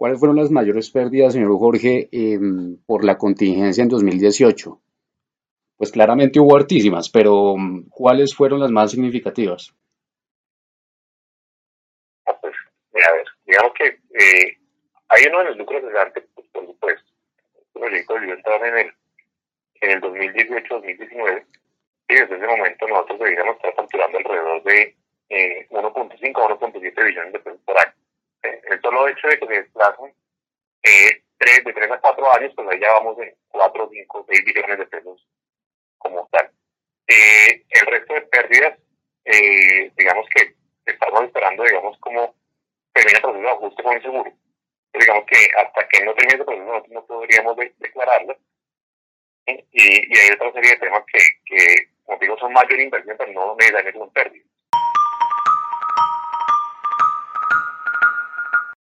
¿Cuáles fueron las mayores pérdidas, señor Jorge, em, por la contingencia en 2018? Pues claramente hubo hartísimas, pero mm, ¿cuáles fueron las más significativas? Ah, pues, a ver, digamos que eh, hay uno de los lucros de arte, pues, por supuesto. El proyecto debió entrar en el, en el 2018-2019 y desde ese momento nosotros deberíamos estar facturando alrededor de eh, 1.5 a 1.7 billones de pesos por año. El solo hecho de que se desplazan eh, de 3 a 4 años, pues ahí ya vamos en 4, 5, 6 billones de pesos como tal. Eh, el resto de pérdidas, eh, digamos que estamos esperando, digamos, como termina el proceso de ajuste con el seguro. Pero digamos que hasta que no termine ese proceso nosotros no podríamos de, declararlo. Y, y, hay otra serie de temas que, que, como digo, son mayor inversión, pero no necesariamente son pérdidas.